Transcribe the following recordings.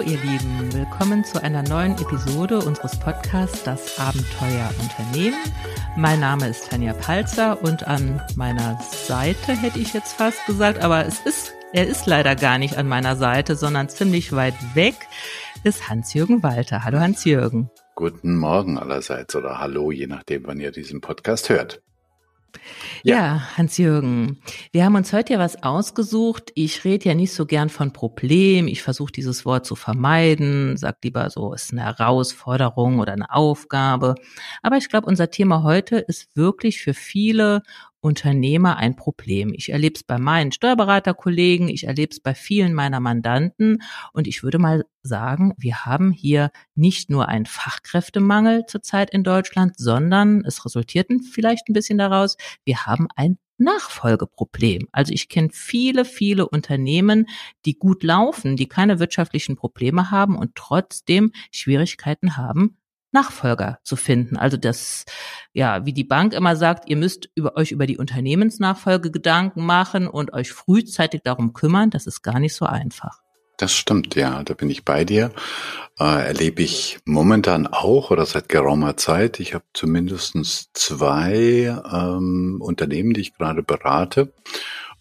Hallo ihr Lieben, willkommen zu einer neuen Episode unseres Podcasts Das Abenteuer Unternehmen. Mein Name ist Tanja Palzer und an meiner Seite hätte ich jetzt fast gesagt, aber es ist, er ist leider gar nicht an meiner Seite, sondern ziemlich weit weg, ist Hans-Jürgen Walter. Hallo Hans-Jürgen. Guten Morgen allerseits oder Hallo, je nachdem, wann ihr diesen Podcast hört. Ja, ja Hans-Jürgen, wir haben uns heute ja was ausgesucht. Ich rede ja nicht so gern von Problem. Ich versuche dieses Wort zu vermeiden, sag lieber so, es ist eine Herausforderung oder eine Aufgabe. Aber ich glaube, unser Thema heute ist wirklich für viele Unternehmer ein Problem. Ich erlebe es bei meinen Steuerberaterkollegen, ich erlebe es bei vielen meiner Mandanten und ich würde mal sagen, wir haben hier nicht nur einen Fachkräftemangel zurzeit in Deutschland, sondern es resultierten vielleicht ein bisschen daraus, wir haben ein Nachfolgeproblem. Also ich kenne viele, viele Unternehmen, die gut laufen, die keine wirtschaftlichen Probleme haben und trotzdem Schwierigkeiten haben, Nachfolger zu finden. Also das, ja, wie die Bank immer sagt, ihr müsst über euch über die Unternehmensnachfolge Gedanken machen und euch frühzeitig darum kümmern. Das ist gar nicht so einfach. Das stimmt, ja, da bin ich bei dir. Äh, erlebe ich momentan auch oder seit geraumer Zeit. Ich habe zumindest zwei ähm, Unternehmen, die ich gerade berate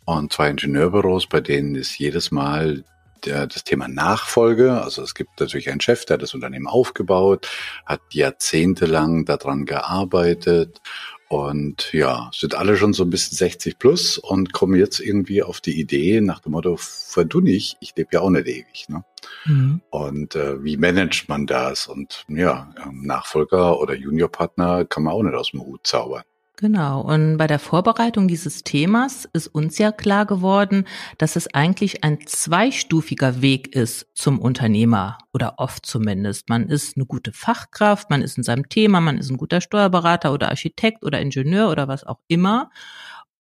und zwei Ingenieurbüros, bei denen ist jedes Mal der, das Thema Nachfolge. Also es gibt natürlich einen Chef, der das Unternehmen aufgebaut, hat jahrzehntelang daran gearbeitet und ja, sind alle schon so ein bisschen 60 plus und kommen jetzt irgendwie auf die Idee nach dem Motto, verdu nicht, ich lebe ja auch nicht ewig. Ne? Mhm. Und äh, wie managt man das? Und ja, Nachfolger oder Juniorpartner kann man auch nicht aus dem Hut zaubern. Genau. Und bei der Vorbereitung dieses Themas ist uns ja klar geworden, dass es eigentlich ein zweistufiger Weg ist zum Unternehmer oder oft zumindest. Man ist eine gute Fachkraft, man ist in seinem Thema, man ist ein guter Steuerberater oder Architekt oder Ingenieur oder was auch immer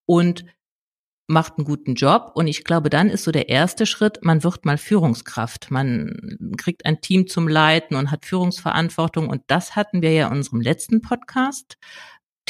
und macht einen guten Job. Und ich glaube, dann ist so der erste Schritt, man wird mal Führungskraft. Man kriegt ein Team zum Leiten und hat Führungsverantwortung. Und das hatten wir ja in unserem letzten Podcast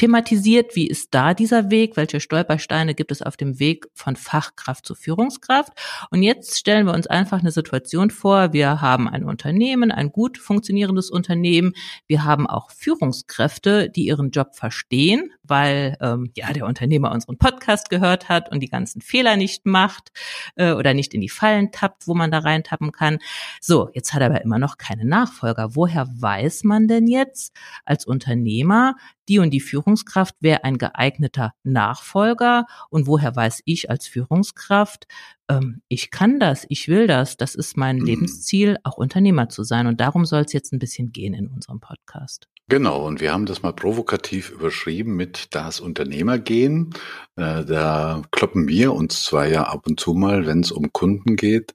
thematisiert, wie ist da dieser Weg, welche Stolpersteine gibt es auf dem Weg von Fachkraft zu Führungskraft. Und jetzt stellen wir uns einfach eine Situation vor, wir haben ein Unternehmen, ein gut funktionierendes Unternehmen, wir haben auch Führungskräfte, die ihren Job verstehen, weil ähm, ja der Unternehmer unseren Podcast gehört hat und die ganzen Fehler nicht macht äh, oder nicht in die Fallen tappt, wo man da reintappen kann. So, jetzt hat er aber immer noch keine Nachfolger. Woher weiß man denn jetzt als Unternehmer, die und die Führungskraft wäre ein geeigneter Nachfolger und woher weiß ich als Führungskraft, ähm, ich kann das, ich will das, das ist mein mhm. Lebensziel, auch Unternehmer zu sein und darum soll es jetzt ein bisschen gehen in unserem Podcast. Genau, und wir haben das mal provokativ überschrieben mit das Unternehmergehen. Äh, da kloppen wir uns zwar ja ab und zu mal, wenn es um Kunden geht,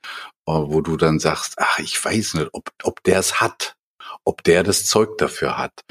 äh, wo du dann sagst, ach, ich weiß nicht, ob, ob der es hat, ob der das Zeug dafür hat.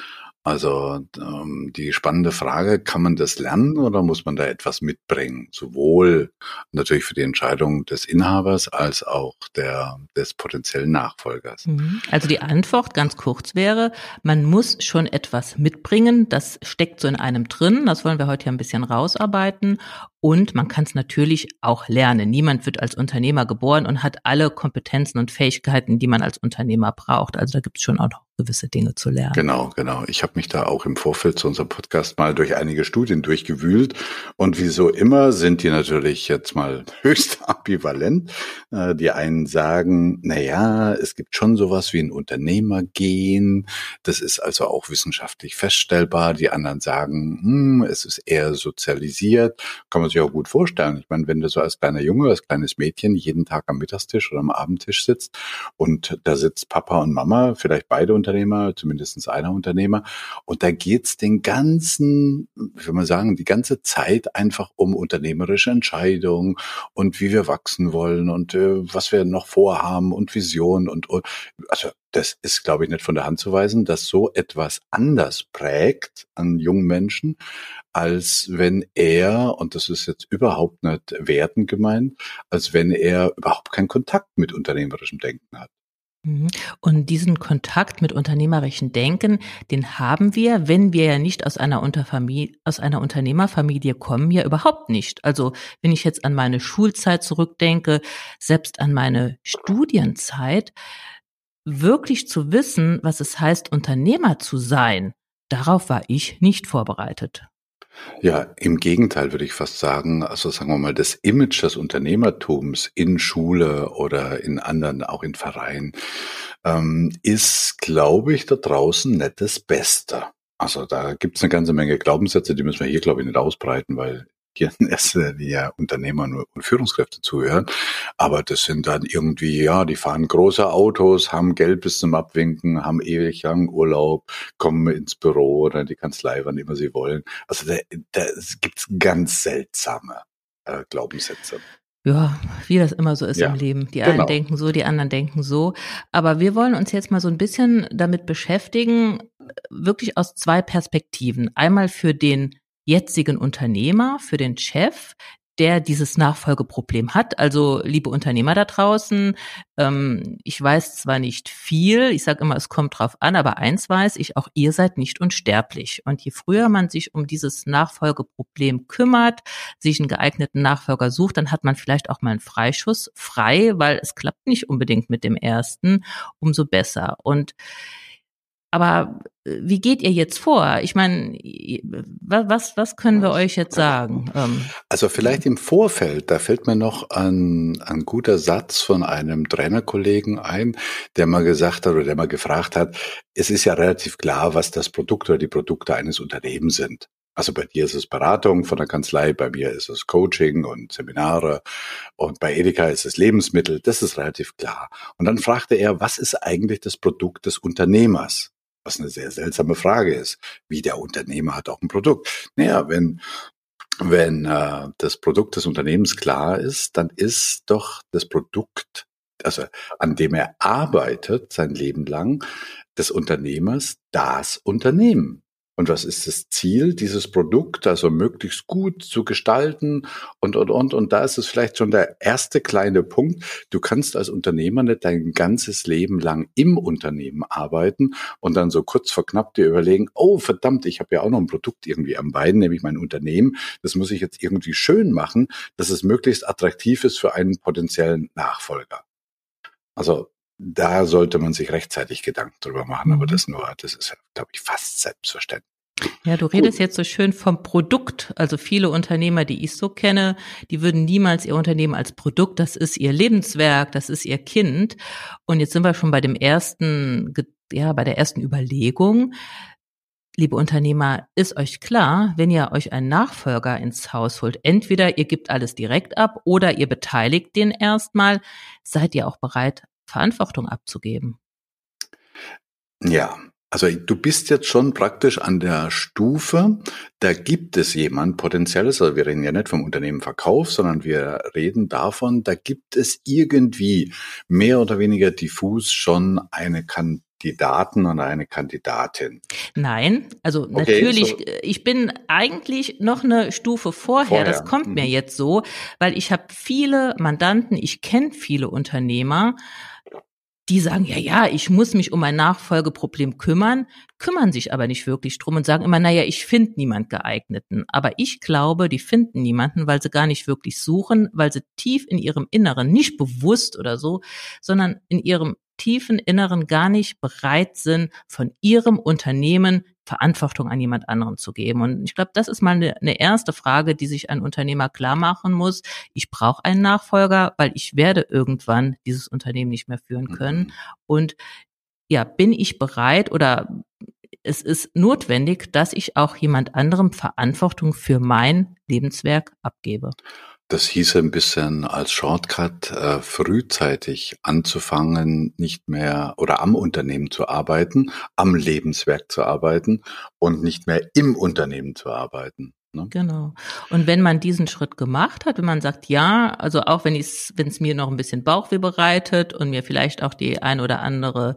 Also ähm, die spannende Frage, kann man das lernen oder muss man da etwas mitbringen? Sowohl natürlich für die Entscheidung des Inhabers als auch der, des potenziellen Nachfolgers. Mhm. Also die Antwort ganz kurz wäre, man muss schon etwas mitbringen. Das steckt so in einem drin. Das wollen wir heute ja ein bisschen rausarbeiten. Und man kann es natürlich auch lernen. Niemand wird als Unternehmer geboren und hat alle Kompetenzen und Fähigkeiten, die man als Unternehmer braucht. Also da gibt es schon auch noch gewisse Dinge zu lernen. Genau, genau. Ich habe mich da auch im Vorfeld zu unserem Podcast mal durch einige Studien durchgewühlt. Und wie so immer sind die natürlich jetzt mal höchst ambivalent. Äh, die einen sagen, na ja, es gibt schon sowas wie ein Unternehmergehen. Das ist also auch wissenschaftlich feststellbar. Die anderen sagen, hm, es ist eher sozialisiert. Kann man sich auch gut vorstellen. Ich meine, wenn du so als kleiner Junge, als kleines Mädchen jeden Tag am Mittagstisch oder am Abendtisch sitzt und da sitzt Papa und Mama, vielleicht beide Unternehmer, zumindest einer Unternehmer. Und da geht's den ganzen, wie will man sagen, die ganze Zeit einfach um unternehmerische Entscheidungen und wie wir wachsen wollen und äh, was wir noch vorhaben und Vision und, und also das ist, glaube ich, nicht von der Hand zu weisen, dass so etwas anders prägt an jungen Menschen, als wenn er, und das ist jetzt überhaupt nicht wertend gemeint, als wenn er überhaupt keinen Kontakt mit unternehmerischem Denken hat. Mhm. Und diesen Kontakt mit unternehmerischen Denken, den haben wir, wenn wir ja nicht aus einer Unterfamilie, aus einer Unternehmerfamilie kommen, ja überhaupt nicht. Also wenn ich jetzt an meine Schulzeit zurückdenke, selbst an meine Studienzeit, wirklich zu wissen, was es heißt, Unternehmer zu sein, darauf war ich nicht vorbereitet. Ja, im Gegenteil würde ich fast sagen, also sagen wir mal, das Image des Unternehmertums in Schule oder in anderen, auch in Vereinen, ähm, ist, glaube ich, da draußen nicht das Beste. Also da gibt es eine ganze Menge Glaubenssätze, die müssen wir hier, glaube ich, nicht ausbreiten, weil hier in erster Linie Unternehmer und Führungskräfte zuhören. Aber das sind dann irgendwie, ja, die fahren große Autos, haben Geld bis zum Abwinken, haben ewig lang Urlaub, kommen ins Büro oder in die Kanzlei, wann immer sie wollen. Also da, da gibt's ganz seltsame äh, Glaubenssätze. Ja, wie das immer so ist ja, im Leben. Die einen genau. denken so, die anderen denken so. Aber wir wollen uns jetzt mal so ein bisschen damit beschäftigen, wirklich aus zwei Perspektiven. Einmal für den jetzigen Unternehmer, für den Chef, der dieses Nachfolgeproblem hat. Also liebe Unternehmer da draußen, ähm, ich weiß zwar nicht viel, ich sage immer, es kommt drauf an, aber eins weiß ich, auch ihr seid nicht unsterblich. Und je früher man sich um dieses Nachfolgeproblem kümmert, sich einen geeigneten Nachfolger sucht, dann hat man vielleicht auch mal einen Freischuss frei, weil es klappt nicht unbedingt mit dem ersten, umso besser. Und aber äh, wie geht ihr jetzt vor? Ich meine, was, was können wir euch jetzt sagen? Ähm, also vielleicht im Vorfeld, da fällt mir noch ein, ein guter Satz von einem Trainerkollegen ein, der mal gesagt hat oder der mal gefragt hat, es ist ja relativ klar, was das Produkt oder die Produkte eines Unternehmens sind. Also bei dir ist es Beratung von der Kanzlei, bei mir ist es Coaching und Seminare und bei Edeka ist es Lebensmittel. Das ist relativ klar. Und dann fragte er, was ist eigentlich das Produkt des Unternehmers? Was eine sehr seltsame Frage ist. Wie der Unternehmer hat auch ein Produkt. Naja, wenn wenn äh, das Produkt des Unternehmens klar ist, dann ist doch das Produkt, also an dem er arbeitet sein Leben lang, des Unternehmers das Unternehmen. Und was ist das Ziel, dieses Produkt also möglichst gut zu gestalten und, und, und. Und da ist es vielleicht schon der erste kleine Punkt. Du kannst als Unternehmer nicht dein ganzes Leben lang im Unternehmen arbeiten und dann so kurz vor knapp dir überlegen, oh verdammt, ich habe ja auch noch ein Produkt irgendwie am Bein, nämlich mein Unternehmen. Das muss ich jetzt irgendwie schön machen, dass es möglichst attraktiv ist für einen potenziellen Nachfolger. Also da sollte man sich rechtzeitig Gedanken drüber machen, aber mhm. das nur, das ist, glaube ich, fast selbstverständlich. Ja, du redest Gut. jetzt so schön vom Produkt. Also viele Unternehmer, die ich so kenne, die würden niemals ihr Unternehmen als Produkt, das ist ihr Lebenswerk, das ist ihr Kind. Und jetzt sind wir schon bei dem ersten, ja, bei der ersten Überlegung. Liebe Unternehmer, ist euch klar, wenn ihr euch einen Nachfolger ins Haus holt, entweder ihr gebt alles direkt ab oder ihr beteiligt den erstmal, seid ihr auch bereit, Verantwortung abzugeben. Ja, also du bist jetzt schon praktisch an der Stufe, da gibt es jemand potenzielles, also wir reden ja nicht vom Unternehmen Verkauf, sondern wir reden davon, da gibt es irgendwie mehr oder weniger diffus schon eine Kandidaten oder eine Kandidatin. Nein, also okay, natürlich, so ich bin eigentlich noch eine Stufe vorher, vorher. das kommt mhm. mir jetzt so, weil ich habe viele Mandanten, ich kenne viele Unternehmer, die sagen, ja, ja, ich muss mich um ein Nachfolgeproblem kümmern, kümmern sich aber nicht wirklich drum und sagen immer, naja, ich finde niemand geeigneten. Aber ich glaube, die finden niemanden, weil sie gar nicht wirklich suchen, weil sie tief in ihrem Inneren, nicht bewusst oder so, sondern in ihrem tiefen Inneren gar nicht bereit sind, von ihrem Unternehmen Verantwortung an jemand anderen zu geben. Und ich glaube, das ist mal eine, eine erste Frage, die sich ein Unternehmer klar machen muss. Ich brauche einen Nachfolger, weil ich werde irgendwann dieses Unternehmen nicht mehr führen können. Mhm. Und ja, bin ich bereit oder es ist notwendig, dass ich auch jemand anderem Verantwortung für mein Lebenswerk abgebe. Das hieße ein bisschen als Shortcut, äh, frühzeitig anzufangen, nicht mehr oder am Unternehmen zu arbeiten, am Lebenswerk zu arbeiten und nicht mehr im Unternehmen zu arbeiten. Ne? Genau. Und wenn man diesen Schritt gemacht hat, wenn man sagt, ja, also auch wenn es wenn es mir noch ein bisschen Bauchweh bereitet und mir vielleicht auch die ein oder andere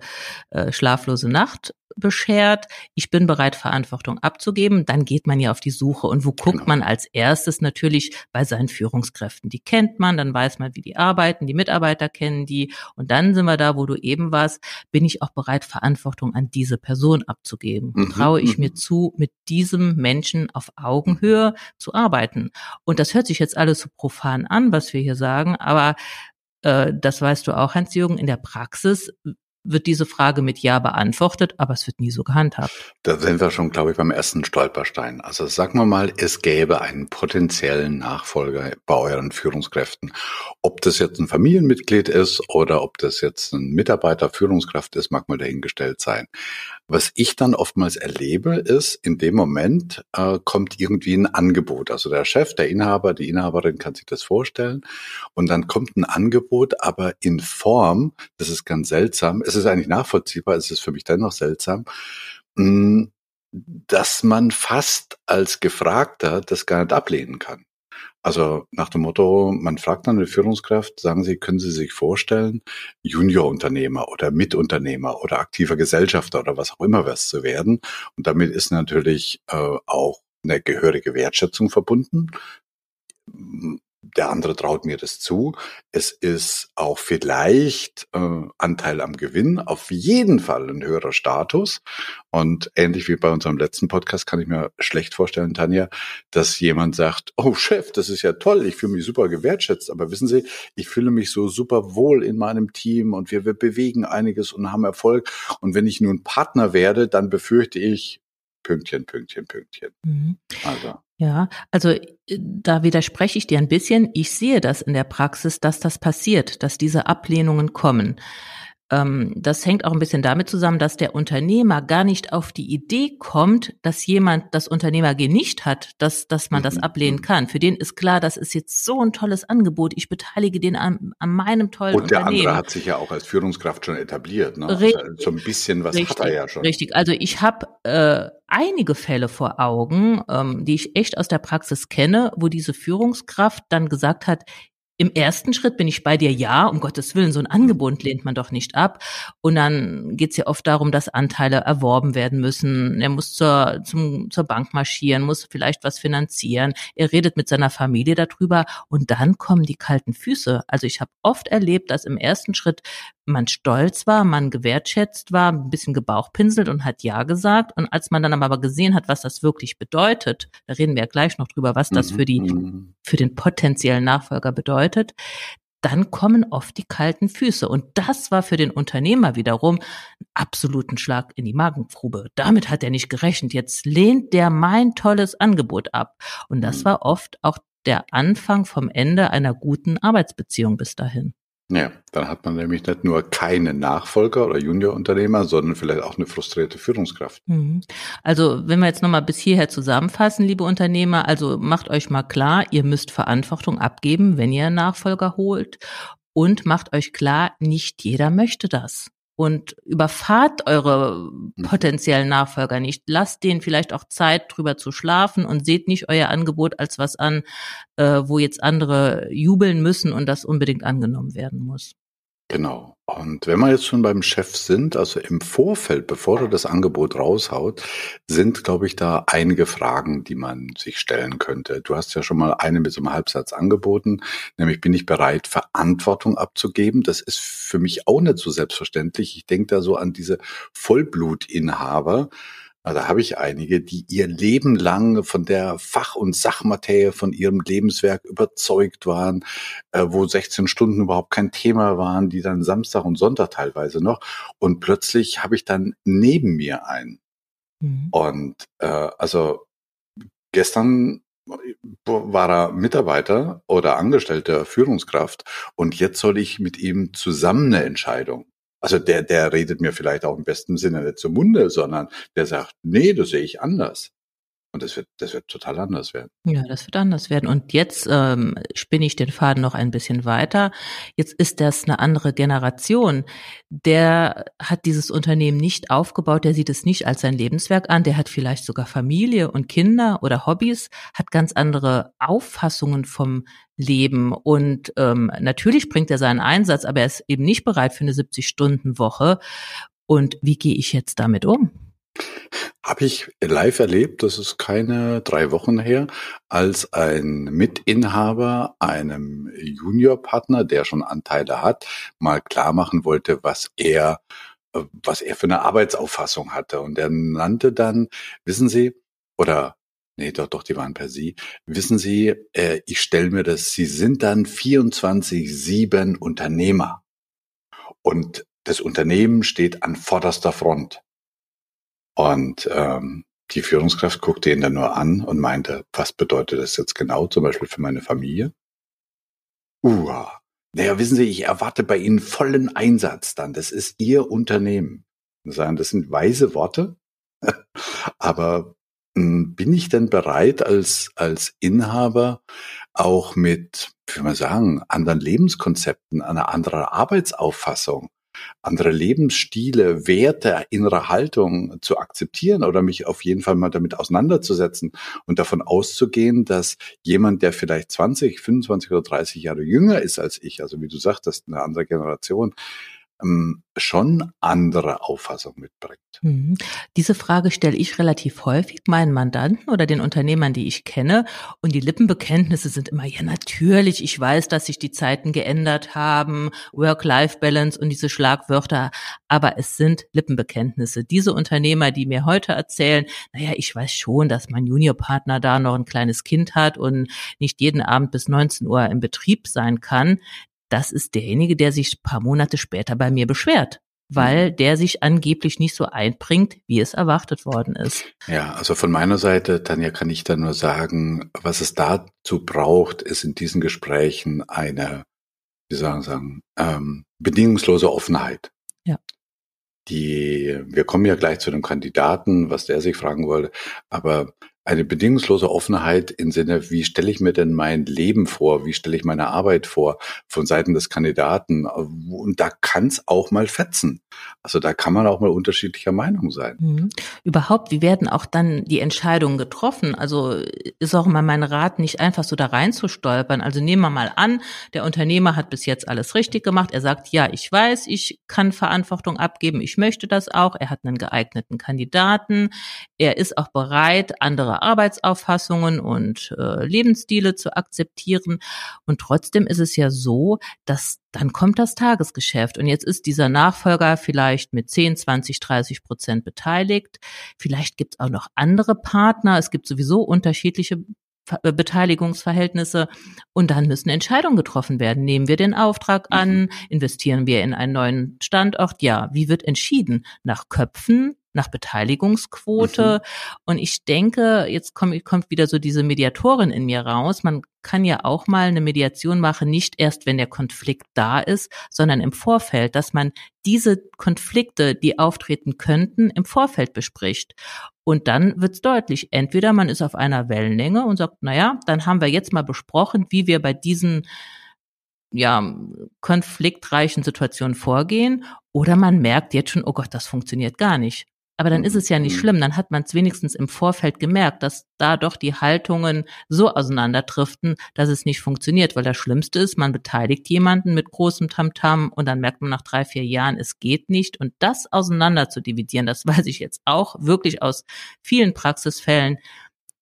äh, schlaflose Nacht beschert, ich bin bereit, Verantwortung abzugeben, dann geht man ja auf die Suche. Und wo guckt genau. man als erstes? Natürlich bei seinen Führungskräften. Die kennt man, dann weiß man, wie die arbeiten, die Mitarbeiter kennen die. Und dann sind wir da, wo du eben warst, bin ich auch bereit, Verantwortung an diese Person abzugeben. Mhm. Traue ich mir mhm. zu, mit diesem Menschen auf Augenhöhe zu arbeiten. Und das hört sich jetzt alles so profan an, was wir hier sagen, aber äh, das weißt du auch, Hans-Jürgen, in der Praxis wird diese Frage mit Ja beantwortet, aber es wird nie so gehandhabt. Da sind wir schon, glaube ich, beim ersten Stolperstein. Also sagen wir mal, es gäbe einen potenziellen Nachfolger bei euren Führungskräften. Ob das jetzt ein Familienmitglied ist oder ob das jetzt ein Mitarbeiter, Führungskraft ist, mag mal dahingestellt sein. Was ich dann oftmals erlebe, ist, in dem Moment äh, kommt irgendwie ein Angebot. Also der Chef, der Inhaber, die Inhaberin kann sich das vorstellen. Und dann kommt ein Angebot, aber in Form, das ist ganz seltsam, es ist eigentlich nachvollziehbar, es ist für mich dennoch seltsam, hm, dass man fast als Gefragter das gar nicht ablehnen kann. Also nach dem Motto, man fragt dann eine Führungskraft, sagen Sie, können Sie sich vorstellen, Juniorunternehmer oder Mitunternehmer oder aktiver Gesellschafter oder was auch immer was zu werden. Und damit ist natürlich äh, auch eine gehörige Wertschätzung verbunden der andere traut mir das zu. Es ist auch vielleicht äh, Anteil am Gewinn, auf jeden Fall ein höherer Status. Und ähnlich wie bei unserem letzten Podcast kann ich mir schlecht vorstellen, Tanja, dass jemand sagt, oh Chef, das ist ja toll, ich fühle mich super gewertschätzt, aber wissen Sie, ich fühle mich so super wohl in meinem Team und wir, wir bewegen einiges und haben Erfolg. Und wenn ich nun Partner werde, dann befürchte ich, Pünktchen, Pünktchen, Pünktchen. Mhm. Also. Ja, also äh, da widerspreche ich dir ein bisschen. Ich sehe das in der Praxis, dass das passiert, dass diese Ablehnungen kommen. Ähm, das hängt auch ein bisschen damit zusammen, dass der Unternehmer gar nicht auf die Idee kommt, dass jemand das Unternehmergehen nicht hat, dass, dass man das mhm, ablehnen mhm. kann. Für den ist klar, das ist jetzt so ein tolles Angebot. Ich beteilige den an, an meinem tollen Und der Unternehmen. andere hat sich ja auch als Führungskraft schon etabliert. Ne? Richtig, also so ein bisschen was richtig, hat er ja schon. Richtig. Also ich habe äh, einige Fälle vor Augen, ähm, die ich echt aus der Praxis kenne, wo diese Führungskraft dann gesagt hat, im ersten Schritt bin ich bei dir, ja, um Gottes Willen, so ein Angebot lehnt man doch nicht ab. Und dann geht es ja oft darum, dass Anteile erworben werden müssen. Er muss zur, zum, zur Bank marschieren, muss vielleicht was finanzieren. Er redet mit seiner Familie darüber und dann kommen die kalten Füße. Also ich habe oft erlebt, dass im ersten Schritt man stolz war, man gewertschätzt war, ein bisschen gebauchpinselt und hat Ja gesagt. Und als man dann aber gesehen hat, was das wirklich bedeutet, da reden wir ja gleich noch drüber, was das für die, mhm. für den potenziellen Nachfolger bedeutet, dann kommen oft die kalten Füße. Und das war für den Unternehmer wiederum einen absoluten Schlag in die Magengrube. Damit hat er nicht gerechnet. Jetzt lehnt der mein tolles Angebot ab. Und das mhm. war oft auch der Anfang vom Ende einer guten Arbeitsbeziehung bis dahin. Ja, dann hat man nämlich nicht nur keine Nachfolger oder Juniorunternehmer, sondern vielleicht auch eine frustrierte Führungskraft. Mhm. Also wenn wir jetzt nochmal bis hierher zusammenfassen, liebe Unternehmer, also macht euch mal klar, ihr müsst Verantwortung abgeben, wenn ihr Nachfolger holt und macht euch klar, nicht jeder möchte das und überfahrt eure potenziellen Nachfolger nicht. Lasst denen vielleicht auch Zeit, drüber zu schlafen und seht nicht euer Angebot als was an, äh, wo jetzt andere jubeln müssen und das unbedingt angenommen werden muss. Genau. Und wenn wir jetzt schon beim Chef sind, also im Vorfeld, bevor er das Angebot raushaut, sind, glaube ich, da einige Fragen, die man sich stellen könnte. Du hast ja schon mal eine mit so einem Halbsatz angeboten, nämlich bin ich bereit, Verantwortung abzugeben. Das ist für mich auch nicht so selbstverständlich. Ich denke da so an diese Vollblutinhaber, also da habe ich einige, die ihr Leben lang von der Fach- und Sachmaterie von ihrem Lebenswerk überzeugt waren, äh, wo 16 Stunden überhaupt kein Thema waren, die dann Samstag und Sonntag teilweise noch. Und plötzlich habe ich dann neben mir einen. Mhm. Und äh, also gestern war er Mitarbeiter oder Angestellter Führungskraft und jetzt soll ich mit ihm zusammen eine Entscheidung also der, der redet mir vielleicht auch im besten Sinne nicht zum Munde, sondern der sagt, nee, das sehe ich anders. Und das wird, das wird total anders werden. Ja, das wird anders werden. Und jetzt ähm, spinne ich den Faden noch ein bisschen weiter. Jetzt ist das eine andere Generation. Der hat dieses Unternehmen nicht aufgebaut, der sieht es nicht als sein Lebenswerk an, der hat vielleicht sogar Familie und Kinder oder Hobbys, hat ganz andere Auffassungen vom Leben. Und ähm, natürlich bringt er seinen Einsatz, aber er ist eben nicht bereit für eine 70-Stunden-Woche. Und wie gehe ich jetzt damit um? Habe ich live erlebt, das ist keine drei Wochen her, als ein Mitinhaber einem Juniorpartner, der schon Anteile hat, mal klar machen wollte, was er, äh, was er für eine Arbeitsauffassung hatte. Und er nannte dann, wissen Sie, oder Nee, doch, doch, die waren per Sie. Wissen Sie, äh, ich stelle mir das, Sie sind dann 24-7 Unternehmer. Und das Unternehmen steht an vorderster Front. Und ähm, die Führungskraft guckte ihn dann nur an und meinte, was bedeutet das jetzt genau, zum Beispiel für meine Familie? Uah. Naja, wissen Sie, ich erwarte bei Ihnen vollen Einsatz dann. Das ist Ihr Unternehmen. Das sind weise Worte. Aber hm, bin ich denn bereit, als, als Inhaber auch mit, wie man sagen, anderen Lebenskonzepten, einer anderen Arbeitsauffassung, andere Lebensstile, Werte, innere Haltung zu akzeptieren oder mich auf jeden Fall mal damit auseinanderzusetzen und davon auszugehen, dass jemand, der vielleicht 20, 25 oder 30 Jahre jünger ist als ich, also wie du sagtest, eine andere Generation, schon andere Auffassung mitbringt. Mhm. Diese Frage stelle ich relativ häufig meinen Mandanten oder den Unternehmern, die ich kenne. Und die Lippenbekenntnisse sind immer, ja natürlich, ich weiß, dass sich die Zeiten geändert haben, Work-Life-Balance und diese Schlagwörter, aber es sind Lippenbekenntnisse. Diese Unternehmer, die mir heute erzählen, naja, ich weiß schon, dass mein Juniorpartner da noch ein kleines Kind hat und nicht jeden Abend bis 19 Uhr im Betrieb sein kann, das ist derjenige, der sich paar Monate später bei mir beschwert weil mhm. der sich angeblich nicht so einbringt, wie es erwartet worden ist. Ja, also von meiner Seite, Tanja, kann ich da nur sagen, was es dazu braucht, ist in diesen Gesprächen eine, wie sagen sagen, ähm, bedingungslose Offenheit. Ja. Die, wir kommen ja gleich zu dem Kandidaten, was der sich fragen wollte, aber eine bedingungslose Offenheit im Sinne, wie stelle ich mir denn mein Leben vor, wie stelle ich meine Arbeit vor von Seiten des Kandidaten. Und da kann es auch mal fetzen. Also da kann man auch mal unterschiedlicher Meinung sein. Mhm. Überhaupt, wie werden auch dann die Entscheidungen getroffen? Also ist auch immer mein Rat, nicht einfach so da reinzustolpern. Also nehmen wir mal an, der Unternehmer hat bis jetzt alles richtig gemacht. Er sagt, ja, ich weiß, ich kann Verantwortung abgeben, ich möchte das auch. Er hat einen geeigneten Kandidaten. Er ist auch bereit, andere Arbeitsauffassungen und äh, Lebensstile zu akzeptieren. Und trotzdem ist es ja so, dass dann kommt das Tagesgeschäft. Und jetzt ist dieser Nachfolger vielleicht mit 10, 20, 30 Prozent beteiligt. Vielleicht gibt es auch noch andere Partner. Es gibt sowieso unterschiedliche äh, Beteiligungsverhältnisse und dann müssen Entscheidungen getroffen werden. Nehmen wir den Auftrag an? Mhm. Investieren wir in einen neuen Standort? Ja. Wie wird entschieden? Nach Köpfen, nach Beteiligungsquote. Mhm. Und ich denke, jetzt kommt, kommt wieder so diese Mediatorin in mir raus. Man kann ja auch mal eine Mediation machen, nicht erst, wenn der Konflikt da ist, sondern im Vorfeld, dass man diese Konflikte, die auftreten könnten, im Vorfeld bespricht. Und dann wird's deutlich. Entweder man ist auf einer Wellenlänge und sagt, naja, dann haben wir jetzt mal besprochen, wie wir bei diesen ja, konfliktreichen Situationen vorgehen. Oder man merkt jetzt schon, oh Gott, das funktioniert gar nicht. Aber dann ist es ja nicht mhm. schlimm, dann hat man es wenigstens im Vorfeld gemerkt, dass da doch die Haltungen so auseinanderdriften, dass es nicht funktioniert, weil das Schlimmste ist, man beteiligt jemanden mit großem Tamtam -Tam und dann merkt man nach drei, vier Jahren, es geht nicht. Und das auseinander zu dividieren, das weiß ich jetzt auch wirklich aus vielen Praxisfällen,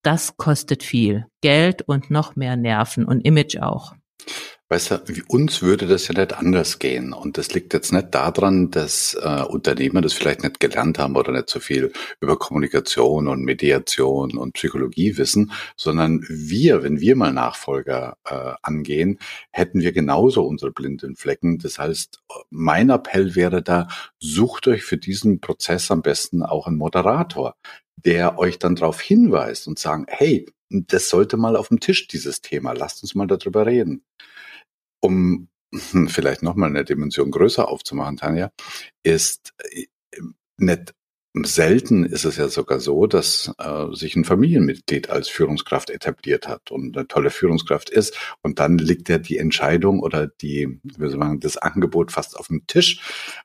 das kostet viel Geld und noch mehr Nerven und Image auch. Weißt du, uns würde das ja nicht anders gehen. Und das liegt jetzt nicht daran, dass äh, Unternehmer das vielleicht nicht gelernt haben oder nicht so viel über Kommunikation und Mediation und Psychologie wissen, sondern wir, wenn wir mal Nachfolger äh, angehen, hätten wir genauso unsere blinden Flecken. Das heißt, mein Appell wäre da, sucht euch für diesen Prozess am besten auch einen Moderator, der euch dann darauf hinweist und sagen, hey, das sollte mal auf dem Tisch, dieses Thema. Lasst uns mal darüber reden um vielleicht nochmal eine Dimension größer aufzumachen, Tanja, ist äh, nicht selten ist es ja sogar so, dass äh, sich ein Familienmitglied als Führungskraft etabliert hat und eine tolle Führungskraft ist. Und dann liegt ja die Entscheidung oder die, wie soll man, das Angebot fast auf dem Tisch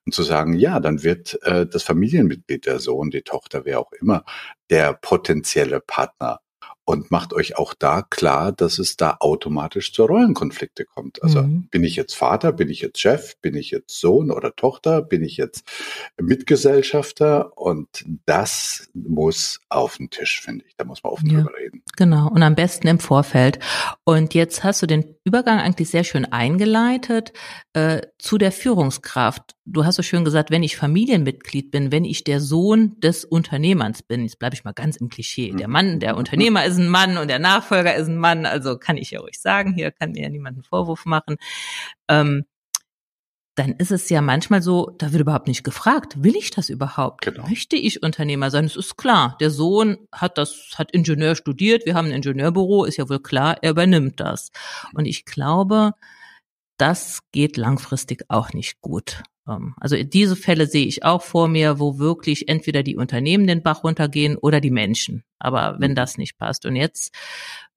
und zu sagen, ja, dann wird äh, das Familienmitglied, der Sohn, die Tochter, wer auch immer, der potenzielle Partner und macht euch auch da klar, dass es da automatisch zu Rollenkonflikte kommt. Also mhm. bin ich jetzt Vater, bin ich jetzt Chef, bin ich jetzt Sohn oder Tochter, bin ich jetzt Mitgesellschafter und das muss auf den Tisch, finde ich. Da muss man offen ja. drüber reden. Genau und am besten im Vorfeld. Und jetzt hast du den Übergang eigentlich sehr schön eingeleitet äh, zu der Führungskraft. Du hast so schön gesagt, wenn ich Familienmitglied bin, wenn ich der Sohn des Unternehmers bin, jetzt bleibe ich mal ganz im Klischee. Der mhm. Mann, der Unternehmer ist ein Mann und der Nachfolger ist ein Mann, also kann ich ja ruhig sagen, hier kann mir ja niemand einen Vorwurf machen. Ähm, dann ist es ja manchmal so, da wird überhaupt nicht gefragt, will ich das überhaupt? Genau. Möchte ich Unternehmer sein? Es ist klar, der Sohn hat das, hat Ingenieur studiert, wir haben ein Ingenieurbüro, ist ja wohl klar, er übernimmt das. Und ich glaube, das geht langfristig auch nicht gut. Ähm, also diese Fälle sehe ich auch vor mir, wo wirklich entweder die Unternehmen den Bach runtergehen oder die Menschen. Aber wenn mhm. das nicht passt. Und jetzt,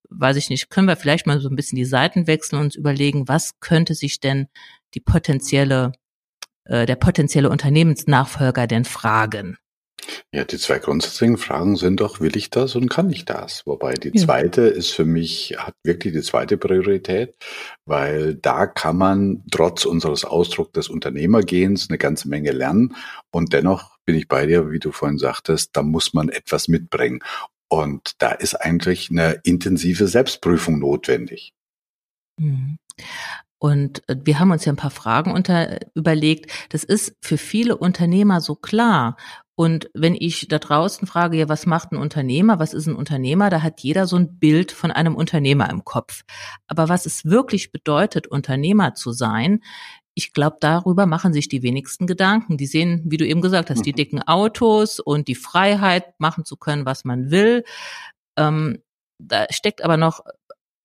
weiß ich nicht, können wir vielleicht mal so ein bisschen die Seiten wechseln und uns überlegen, was könnte sich denn die potenzielle, äh, der potenzielle Unternehmensnachfolger denn fragen? Ja, die zwei grundsätzlichen Fragen sind doch, will ich das und kann ich das? Wobei die zweite ist für mich, hat wirklich die zweite Priorität, weil da kann man trotz unseres Ausdrucks des Unternehmergehens eine ganze Menge lernen und dennoch bin ich bei dir, wie du vorhin sagtest, da muss man etwas mitbringen. Und da ist eigentlich eine intensive Selbstprüfung notwendig. Mhm. Und äh, wir haben uns ja ein paar Fragen unter überlegt. Das ist für viele Unternehmer so klar. Und wenn ich da draußen frage, ja, was macht ein Unternehmer? Was ist ein Unternehmer? Da hat jeder so ein Bild von einem Unternehmer im Kopf. Aber was es wirklich bedeutet, Unternehmer zu sein, ich glaube, darüber machen sich die wenigsten Gedanken. Die sehen, wie du eben gesagt hast, die mhm. dicken Autos und die Freiheit, machen zu können, was man will. Ähm, da steckt aber noch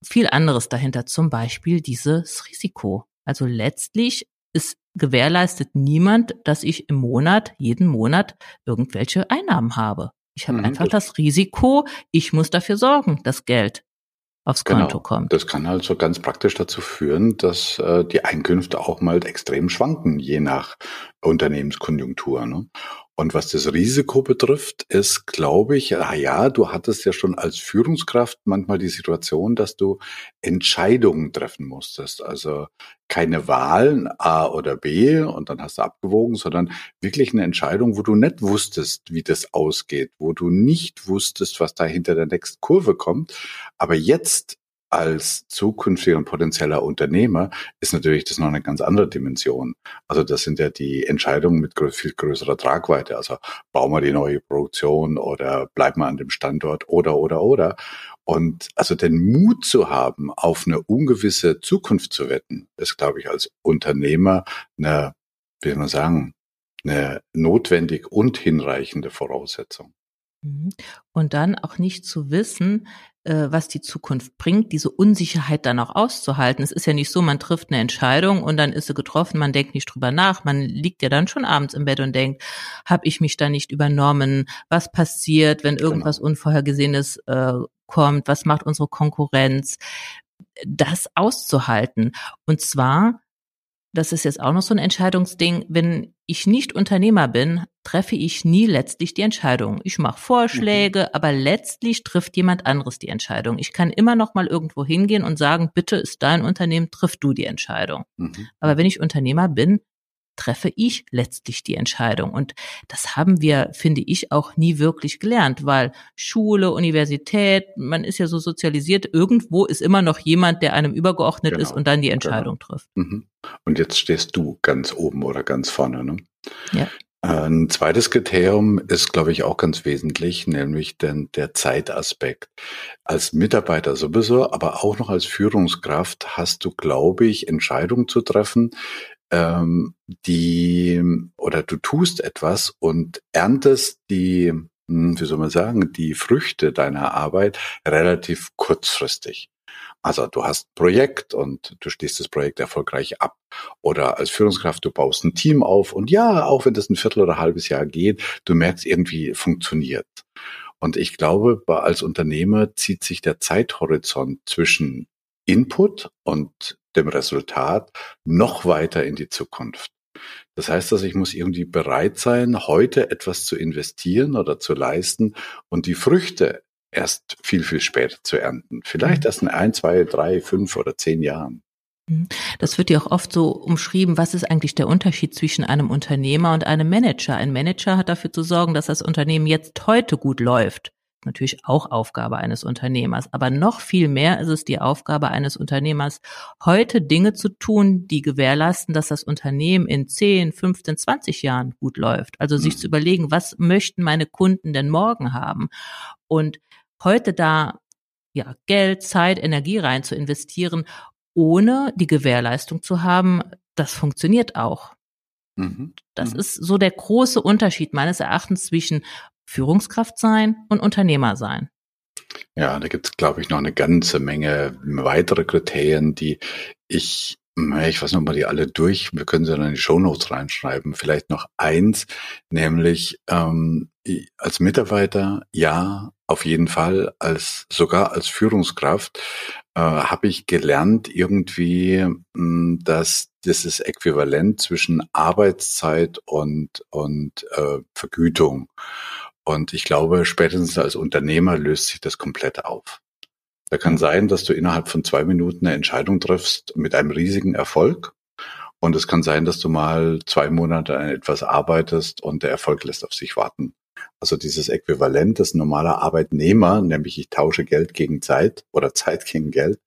viel anderes dahinter, zum Beispiel dieses Risiko. Also letztlich ist gewährleistet niemand, dass ich im Monat, jeden Monat irgendwelche Einnahmen habe. Ich habe mhm, einfach das, das Risiko, ich muss dafür sorgen, dass Geld aufs genau. Konto kommt. Das kann also ganz praktisch dazu führen, dass äh, die Einkünfte auch mal extrem schwanken, je nach Unternehmenskonjunktur. Ne? Und was das Risiko betrifft, ist, glaube ich, ah ja, du hattest ja schon als Führungskraft manchmal die Situation, dass du Entscheidungen treffen musstest. Also keine Wahlen A oder B und dann hast du abgewogen, sondern wirklich eine Entscheidung, wo du nicht wusstest, wie das ausgeht, wo du nicht wusstest, was da hinter der nächsten Kurve kommt. Aber jetzt als zukünftiger und potenzieller Unternehmer ist natürlich das noch eine ganz andere Dimension. Also das sind ja die Entscheidungen mit viel größerer Tragweite. Also bauen wir die neue Produktion oder bleiben wir an dem Standort oder, oder, oder. Und also den Mut zu haben, auf eine ungewisse Zukunft zu wetten, ist, glaube ich, als Unternehmer eine, wie soll man sagen, eine notwendig und hinreichende Voraussetzung. Mhm. Und dann auch nicht zu wissen, was die Zukunft bringt, diese Unsicherheit dann auch auszuhalten. Es ist ja nicht so, man trifft eine Entscheidung und dann ist sie getroffen, man denkt nicht drüber nach, man liegt ja dann schon abends im Bett und denkt, habe ich mich da nicht übernommen? Was passiert, wenn genau. irgendwas genau. Unvorhergesehenes äh, kommt? Was macht unsere Konkurrenz? Das auszuhalten. Und zwar das ist jetzt auch noch so ein Entscheidungsding, wenn ich nicht Unternehmer bin, treffe ich nie letztlich die Entscheidung. Ich mache Vorschläge, mhm. aber letztlich trifft jemand anderes die Entscheidung. Ich kann immer noch mal irgendwo hingehen und sagen, bitte ist dein Unternehmen, triff du die Entscheidung. Mhm. Aber wenn ich Unternehmer bin, treffe ich letztlich die Entscheidung. Und das haben wir, finde ich, auch nie wirklich gelernt, weil Schule, Universität, man ist ja so sozialisiert, irgendwo ist immer noch jemand, der einem übergeordnet genau, ist und dann die Entscheidung genau. trifft. Mhm. Und jetzt stehst du ganz oben oder ganz vorne. Ne? Ja. Ein zweites Kriterium ist, glaube ich, auch ganz wesentlich, nämlich denn der Zeitaspekt. Als Mitarbeiter sowieso, aber auch noch als Führungskraft hast du, glaube ich, Entscheidungen zu treffen, ähm, die oder du tust etwas und erntest die, hm, wie soll man sagen, die Früchte deiner Arbeit relativ kurzfristig. Also du hast ein Projekt und du schließt das Projekt erfolgreich ab. Oder als Führungskraft, du baust ein Team auf und ja, auch wenn das ein Viertel oder ein halbes Jahr geht, du merkst irgendwie funktioniert. Und ich glaube, als Unternehmer zieht sich der Zeithorizont zwischen Input und dem Resultat noch weiter in die Zukunft. Das heißt also, ich muss irgendwie bereit sein, heute etwas zu investieren oder zu leisten und die Früchte erst viel, viel später zu ernten. Vielleicht mhm. erst in ein, zwei, drei, fünf oder zehn Jahren. Mhm. Das wird ja auch oft so umschrieben, was ist eigentlich der Unterschied zwischen einem Unternehmer und einem Manager? Ein Manager hat dafür zu sorgen, dass das Unternehmen jetzt heute gut läuft natürlich auch Aufgabe eines Unternehmers. Aber noch viel mehr ist es die Aufgabe eines Unternehmers, heute Dinge zu tun, die gewährleisten, dass das Unternehmen in 10, 15, 20 Jahren gut läuft. Also sich mhm. zu überlegen, was möchten meine Kunden denn morgen haben? Und heute da ja, Geld, Zeit, Energie rein zu investieren, ohne die Gewährleistung zu haben, das funktioniert auch. Mhm. Das mhm. ist so der große Unterschied meines Erachtens zwischen Führungskraft sein und Unternehmer sein. Ja, da gibt es, glaube ich, noch eine ganze Menge weitere Kriterien, die ich, ich weiß noch mal die alle durch, wir können sie dann in die Shownotes reinschreiben. Vielleicht noch eins, nämlich ähm, als Mitarbeiter, ja, auf jeden Fall, als sogar als Führungskraft äh, habe ich gelernt irgendwie, mh, hm, dass dieses Äquivalent zwischen Arbeitszeit und und äh, Vergütung und ich glaube, spätestens als Unternehmer löst sich das komplett auf. Da kann sein, dass du innerhalb von zwei Minuten eine Entscheidung triffst mit einem riesigen Erfolg. Und es kann sein, dass du mal zwei Monate an etwas arbeitest und der Erfolg lässt auf sich warten. Also dieses Äquivalent, das normaler Arbeitnehmer, nämlich ich tausche Geld gegen Zeit oder Zeit gegen Geld,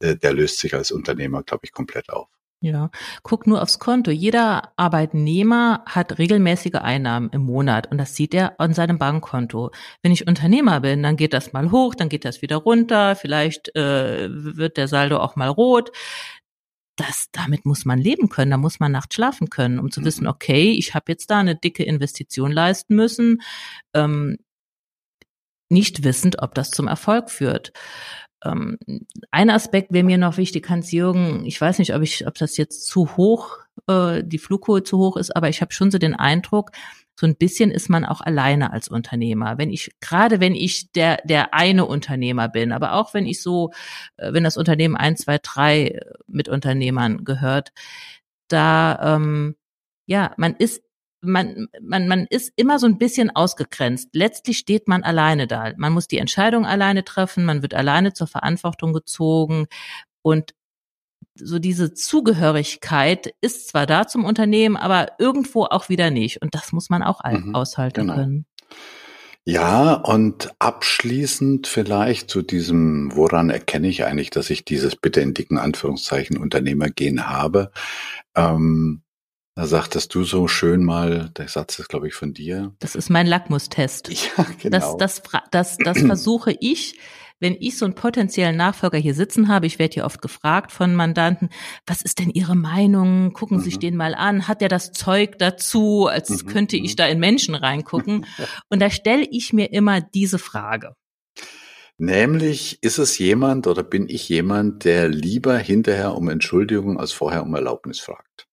äh, der löst sich als Unternehmer, glaube ich, komplett auf. Ja, guck nur aufs Konto. Jeder Arbeitnehmer hat regelmäßige Einnahmen im Monat und das sieht er an seinem Bankkonto. Wenn ich Unternehmer bin, dann geht das mal hoch, dann geht das wieder runter, vielleicht äh, wird der Saldo auch mal rot. Das, damit muss man leben können, da muss man nachts schlafen können, um zu wissen, mhm. okay, ich habe jetzt da eine dicke Investition leisten müssen, ähm, nicht wissend, ob das zum Erfolg führt. Ähm, ein Aspekt wäre mir noch wichtig, Hans-Jürgen, ich weiß nicht, ob ich, ob das jetzt zu hoch, äh, die Flughöhe zu hoch ist, aber ich habe schon so den Eindruck, so ein bisschen ist man auch alleine als Unternehmer. Wenn ich, gerade wenn ich der, der eine Unternehmer bin, aber auch wenn ich so, äh, wenn das Unternehmen ein, zwei, drei Mitunternehmern gehört, da, ähm, ja, man ist man, man, man ist immer so ein bisschen ausgegrenzt. Letztlich steht man alleine da. Man muss die Entscheidung alleine treffen, man wird alleine zur Verantwortung gezogen und so diese Zugehörigkeit ist zwar da zum Unternehmen, aber irgendwo auch wieder nicht. Und das muss man auch mhm, aushalten genau. können. Ja, und abschließend vielleicht zu diesem, woran erkenne ich eigentlich, dass ich dieses bitte in dicken Anführungszeichen Unternehmergehen habe? Ähm, da sagtest du so schön mal, der Satz ist, glaube ich, von dir. Das ist mein Lackmustest. Ja, genau. Das, das, das, das versuche ich, wenn ich so einen potenziellen Nachfolger hier sitzen habe. Ich werde hier oft gefragt von Mandanten, was ist denn Ihre Meinung? Gucken Sie mhm. sich den mal an. Hat er das Zeug dazu, als mhm. könnte ich mhm. da in Menschen reingucken? Und da stelle ich mir immer diese Frage. Nämlich, ist es jemand oder bin ich jemand, der lieber hinterher um Entschuldigung als vorher um Erlaubnis fragt?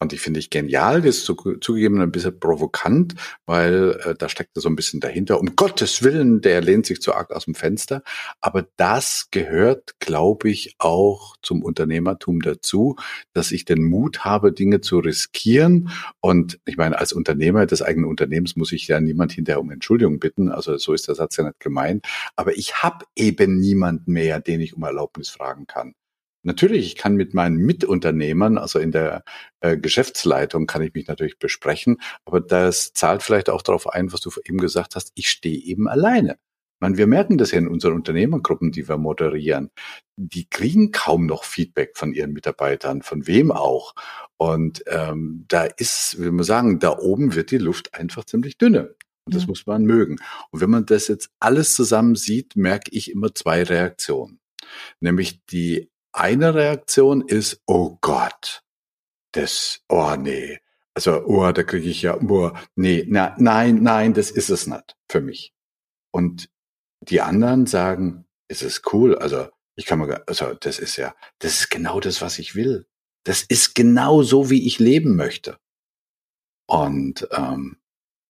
Und die finde ich genial. Das ist zugegeben ein bisschen provokant, weil äh, da steckt so ein bisschen dahinter. Um Gottes Willen, der lehnt sich zu arg aus dem Fenster. Aber das gehört, glaube ich, auch zum Unternehmertum dazu, dass ich den Mut habe, Dinge zu riskieren. Und ich meine, als Unternehmer des eigenen Unternehmens muss ich ja niemand hinterher um Entschuldigung bitten. Also so ist der Satz ja nicht gemeint. Aber ich habe eben niemand mehr, den ich um Erlaubnis fragen kann. Natürlich, ich kann mit meinen Mitunternehmern, also in der äh, Geschäftsleitung, kann ich mich natürlich besprechen, aber das zahlt vielleicht auch darauf ein, was du eben gesagt hast, ich stehe eben alleine. Man, wir merken das ja in unseren Unternehmergruppen, die wir moderieren. Die kriegen kaum noch Feedback von ihren Mitarbeitern, von wem auch. Und ähm, da ist, wie wir sagen, da oben wird die Luft einfach ziemlich dünne. Und das ja. muss man mögen. Und wenn man das jetzt alles zusammen sieht, merke ich immer zwei Reaktionen. Nämlich die eine Reaktion ist, oh Gott, das, oh nee, also, oh, da kriege ich ja, oh, nee, na, nein, nein, das ist es nicht für mich. Und die anderen sagen, es ist cool, also ich kann mal, also das ist ja, das ist genau das, was ich will. Das ist genau so, wie ich leben möchte. Und ähm,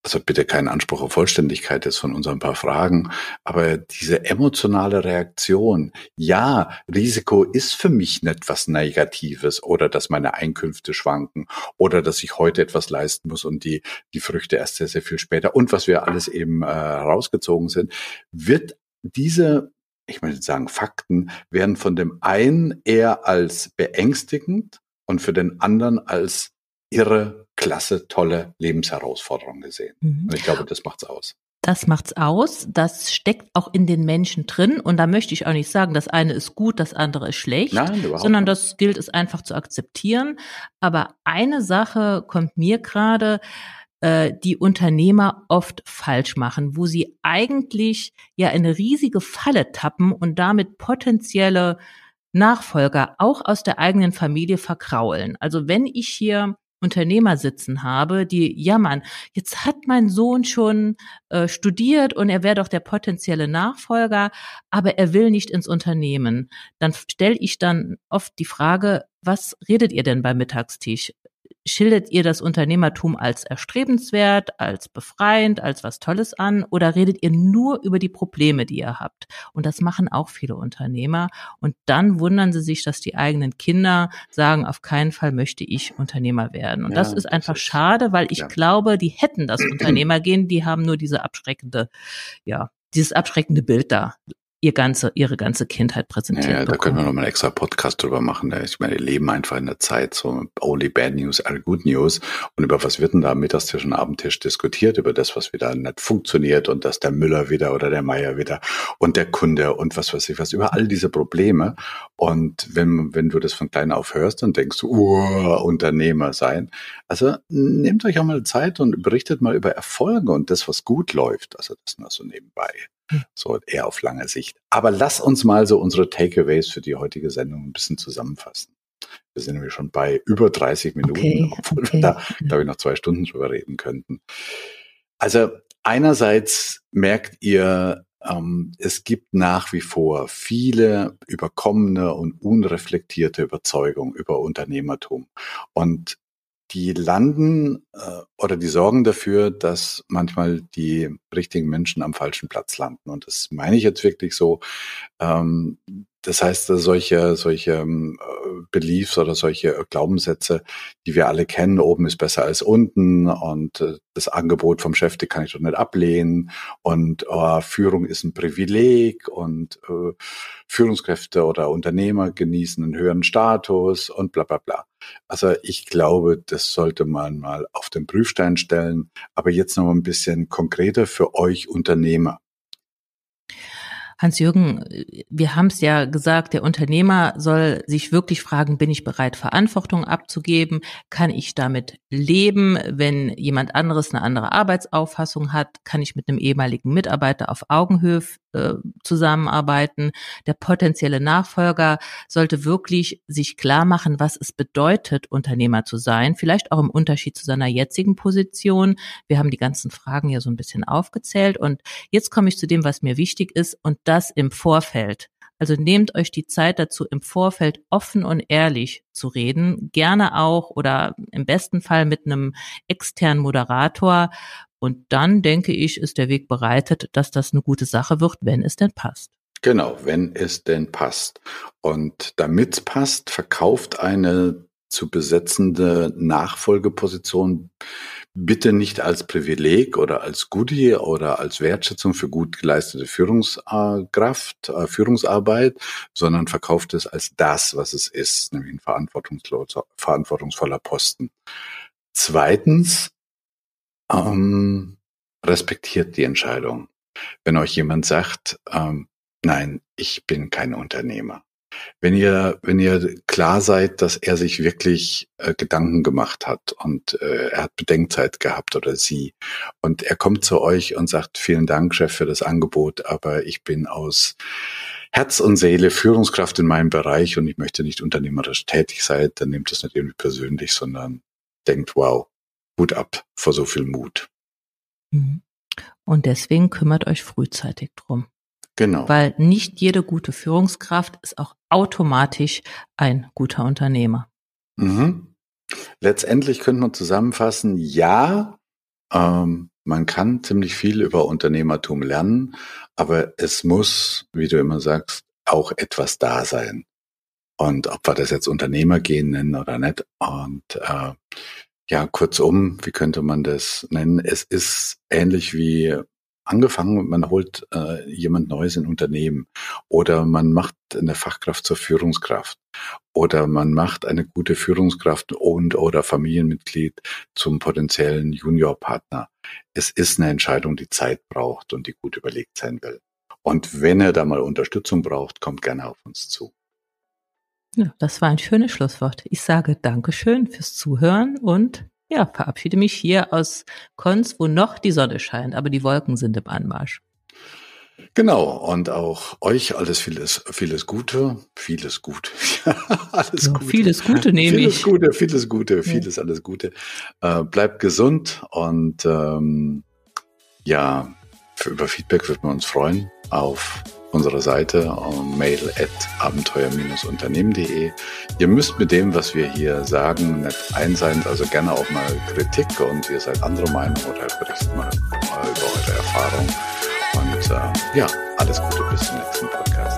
also bitte kein Anspruch auf Vollständigkeit jetzt von unseren paar Fragen, aber diese emotionale Reaktion, ja, Risiko ist für mich nicht was Negatives oder dass meine Einkünfte schwanken oder dass ich heute etwas leisten muss und die, die Früchte erst sehr, sehr viel später und was wir alles eben äh, rausgezogen sind, wird diese ich möchte sagen, Fakten werden von dem einen eher als beängstigend und für den anderen als irre, klasse, tolle Lebensherausforderung gesehen. Mhm. Und ich glaube, das macht's aus. Das macht's aus. Das steckt auch in den Menschen drin. Und da möchte ich auch nicht sagen, das eine ist gut, das andere ist schlecht, Nein, sondern das gilt es einfach zu akzeptieren. Aber eine Sache kommt mir gerade, äh, die Unternehmer oft falsch machen, wo sie eigentlich ja eine riesige Falle tappen und damit potenzielle Nachfolger auch aus der eigenen Familie verkraulen. Also wenn ich hier Unternehmer sitzen habe, die jammern, jetzt hat mein Sohn schon äh, studiert und er wäre doch der potenzielle Nachfolger, aber er will nicht ins Unternehmen. Dann stelle ich dann oft die Frage, was redet ihr denn beim Mittagstisch? Schildert ihr das Unternehmertum als erstrebenswert, als befreiend, als was Tolles an oder redet ihr nur über die Probleme, die ihr habt? Und das machen auch viele Unternehmer. Und dann wundern sie sich, dass die eigenen Kinder sagen, auf keinen Fall möchte ich Unternehmer werden. Und ja, das ist einfach das ist, schade, weil ich ja. glaube, die hätten das Unternehmer gehen, die haben nur diese abschreckende, ja, dieses abschreckende Bild da ihr ganze, ihre ganze Kindheit präsentiert. Ja, ja da können wir noch mal einen extra Podcast drüber machen. Ich meine, die leben einfach in der Zeit, so only bad news are good news. Und über was wird denn da am Mittagstisch und Abendtisch diskutiert? Über das, was wieder nicht funktioniert und dass der Müller wieder oder der Meier wieder und der Kunde und was weiß ich was, über all diese Probleme. Und wenn, wenn du das von klein auf hörst, dann denkst du, uh, Unternehmer sein. Also nehmt euch auch mal Zeit und berichtet mal über Erfolge und das, was gut läuft. Also das nur so nebenbei. So eher auf lange Sicht. Aber lass uns mal so unsere Takeaways für die heutige Sendung ein bisschen zusammenfassen. Wir sind nämlich schon bei über 30 Minuten, okay, obwohl okay. wir da, glaube ich, noch zwei Stunden drüber reden könnten. Also einerseits merkt ihr, ähm, es gibt nach wie vor viele überkommene und unreflektierte Überzeugungen über Unternehmertum. Und die landen äh, oder die sorgen dafür, dass manchmal die richtigen Menschen am falschen Platz landen. Und das meine ich jetzt wirklich so. Ähm, das heißt, solche, solche ähm, Beliefs oder solche Glaubenssätze, die wir alle kennen, oben ist besser als unten und äh, das Angebot vom Chef, die kann ich doch nicht ablehnen und oh, Führung ist ein Privileg und äh, Führungskräfte oder Unternehmer genießen einen höheren Status und bla bla bla. Also ich glaube, das sollte man mal auf den Prüfstein stellen. Aber jetzt noch ein bisschen konkreter für euch Unternehmer. Hans-Jürgen, wir haben es ja gesagt, der Unternehmer soll sich wirklich fragen, bin ich bereit, Verantwortung abzugeben? Kann ich damit leben, wenn jemand anderes eine andere Arbeitsauffassung hat? Kann ich mit einem ehemaligen Mitarbeiter auf Augenhöhe äh, zusammenarbeiten? Der potenzielle Nachfolger sollte wirklich sich klar machen, was es bedeutet, Unternehmer zu sein. Vielleicht auch im Unterschied zu seiner jetzigen Position. Wir haben die ganzen Fragen ja so ein bisschen aufgezählt. Und jetzt komme ich zu dem, was mir wichtig ist. Und das im Vorfeld. Also nehmt euch die Zeit dazu, im Vorfeld offen und ehrlich zu reden. Gerne auch oder im besten Fall mit einem externen Moderator. Und dann denke ich, ist der Weg bereitet, dass das eine gute Sache wird, wenn es denn passt. Genau, wenn es denn passt. Und damit es passt, verkauft eine zu besetzende Nachfolgeposition bitte nicht als Privileg oder als Goodie oder als Wertschätzung für gut geleistete Führungskraft, äh, Führungsarbeit, sondern verkauft es als das, was es ist, nämlich ein verantwortungsvoller Posten. Zweitens, ähm, respektiert die Entscheidung. Wenn euch jemand sagt, ähm, nein, ich bin kein Unternehmer, wenn ihr, wenn ihr klar seid, dass er sich wirklich äh, Gedanken gemacht hat und äh, er hat Bedenkzeit gehabt oder sie und er kommt zu euch und sagt, vielen Dank, Chef, für das Angebot, aber ich bin aus Herz und Seele Führungskraft in meinem Bereich und ich möchte nicht unternehmerisch tätig sein, dann nehmt das nicht irgendwie persönlich, sondern denkt, wow, Hut ab vor so viel Mut. Mhm. Und deswegen kümmert euch frühzeitig drum. Genau. Weil nicht jede gute Führungskraft ist auch automatisch ein guter Unternehmer. Mhm. Letztendlich könnte man zusammenfassen, ja, ähm, man kann ziemlich viel über Unternehmertum lernen, aber es muss, wie du immer sagst, auch etwas da sein. Und ob wir das jetzt Unternehmergehen nennen oder nicht. Und äh, ja, kurzum, wie könnte man das nennen? Es ist ähnlich wie angefangen, man holt äh, jemand Neues in Unternehmen oder man macht eine Fachkraft zur Führungskraft oder man macht eine gute Führungskraft und oder Familienmitglied zum potenziellen Juniorpartner. Es ist eine Entscheidung, die Zeit braucht und die gut überlegt sein will. Und wenn er da mal Unterstützung braucht, kommt gerne auf uns zu. Ja, das war ein schönes Schlusswort. Ich sage Dankeschön fürs Zuhören und ja, verabschiede mich hier aus Konz, wo noch die Sonne scheint, aber die Wolken sind im Anmarsch. Genau, und auch euch alles vieles, vieles Gute, vieles Gute, alles ja, Gute. Vieles Gute nehme vieles ich. Gute, vieles Gute, vieles alles Gute. Äh, bleibt gesund und ähm, ja, für, über Feedback würden wir uns freuen auf unserer Seite mail at abenteuer-unternehmen.de. Ihr müsst mit dem, was wir hier sagen, nicht ein also gerne auch mal Kritik und ihr seid andere Meinung oder berichtet mal, mal über eure Erfahrung. Und äh, ja, alles Gute bis zum nächsten Podcast.